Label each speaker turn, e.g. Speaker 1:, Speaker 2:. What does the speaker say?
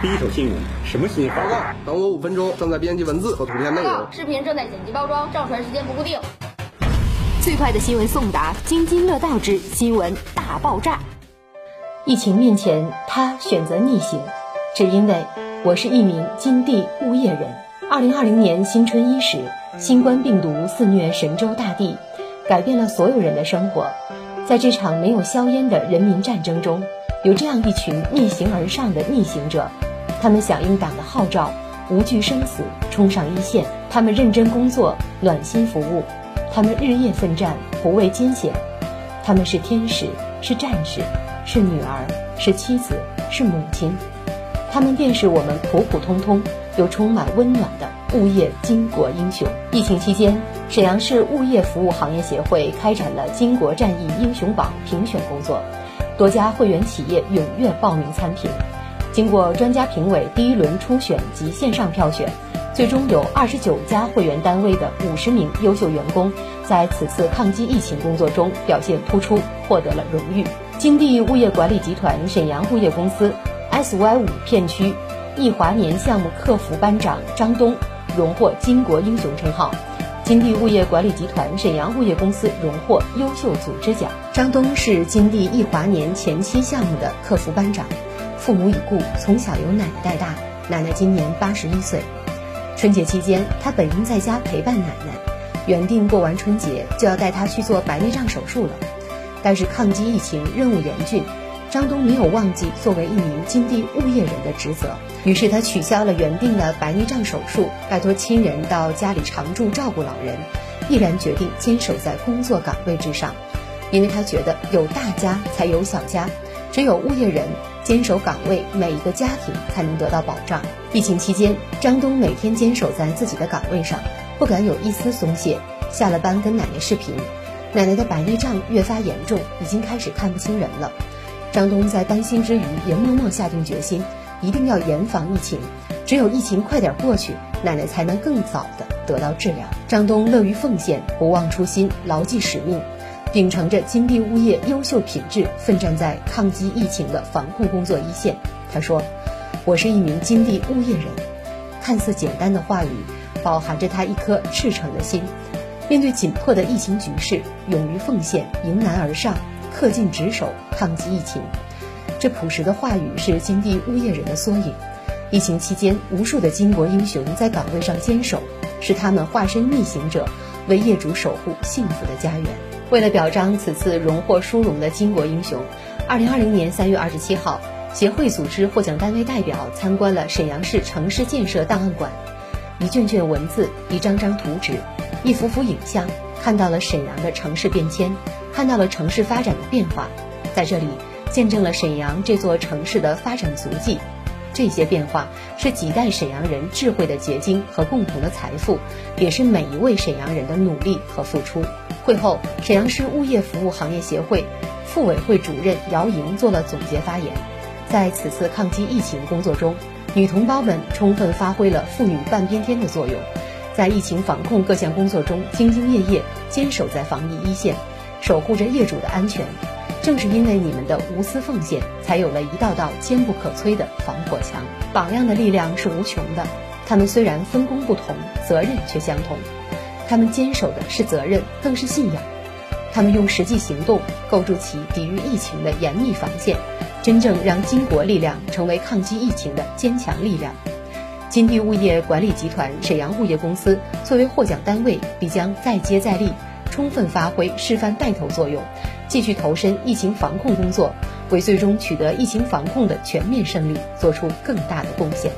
Speaker 1: 第一手新闻，什么新闻？
Speaker 2: 报告，等我五分钟，正在编辑文字和图片内容。
Speaker 3: 视频正在剪辑包装，上传时间不固定。
Speaker 4: 最快的新闻送达，津津乐道之新闻大爆炸。疫情面前，他选择逆行，只因为我是一名金地物业人。二零二零年新春伊始，新冠病毒肆虐神州大地，改变了所有人的生活。在这场没有硝烟的人民战争中，有这样一群逆行而上的逆行者，他们响应党的号召，无惧生死，冲上一线。他们认真工作，暖心服务。他们日夜奋战，不畏艰险。他们是天使，是战士，是女儿，是妻子，是母亲。他们便是我们普普通通又充满温暖的物业巾帼英雄。疫情期间，沈阳市物业服务行业协会开展了巾帼战役英雄榜评选工作，多家会员企业踊跃报名参评。经过专家评委第一轮初选及线上票选。最终有二十九家会员单位的五十名优秀员工，在此次抗击疫情工作中表现突出，获得了荣誉。金地物业管理集团沈阳物业公司 SY 五片区易华年项目客服班长张东荣获巾帼英雄称号。金地物业管理集团沈阳物业公司荣获优秀组织奖。张东是金地易华年前期项目的客服班长，父母已故，从小由奶奶带大，奶奶今年八十一岁。春节期间，他本应在家陪伴奶奶，原定过完春节就要带她去做白内障手术了。但是抗击疫情任务严峻，张东没有忘记作为一名金地物业人的职责，于是他取消了原定的白内障手术，拜托亲人到家里常住照顾老人，毅然决定坚守在工作岗位之上，因为他觉得有大家才有小家，只有物业人。坚守岗位，每一个家庭才能得到保障。疫情期间，张东每天坚守在自己的岗位上，不敢有一丝松懈。下了班跟奶奶视频，奶奶的白内障越发严重，已经开始看不清人了。张东在担心之余，也默默下定决心，一定要严防疫情。只有疫情快点过去，奶奶才能更早的得到治疗。张东乐于奉献，不忘初心，牢记使命。秉承着金地物业优秀品质，奋战在抗击疫情的防控工作一线。他说：“我是一名金地物业人。”看似简单的话语，饱含着他一颗赤诚的心。面对紧迫的疫情局势，勇于奉献，迎难而上，恪尽职守，抗击疫情。这朴实的话语是金地物业人的缩影。疫情期间，无数的巾帼英雄在岗位上坚守，是他们化身逆行者，为业主守护幸福的家园。为了表彰此次荣获殊荣的巾帼英雄，二零二零年三月二十七号，协会组织获奖单位代表参观了沈阳市城市建设档案馆。一卷卷文字，一张张图纸，一幅幅影像，看到了沈阳的城市变迁，看到了城市发展的变化，在这里见证了沈阳这座城市的发展足迹。这些变化是几代沈阳人智慧的结晶和共同的财富，也是每一位沈阳人的努力和付出。会后，沈阳市物业服务行业协会副委会主任姚莹做了总结发言。在此次抗击疫情工作中，女同胞们充分发挥了妇女半边天的作用，在疫情防控各项工作中兢兢业业，坚守在防疫一线，守护着业主的安全。正是因为你们的无私奉献，才有了一道道坚不可摧的防火墙。榜样的力量是无穷的，他们虽然分工不同，责任却相同。他们坚守的是责任，更是信仰。他们用实际行动构筑起抵御疫情的严密防线，真正让巾帼力量成为抗击疫情的坚强力量。金地物业管理集团沈阳物业公司作为获奖单位，必将再接再厉，充分发挥示范带头作用。继续投身疫情防控工作，为最终取得疫情防控的全面胜利做出更大的贡献。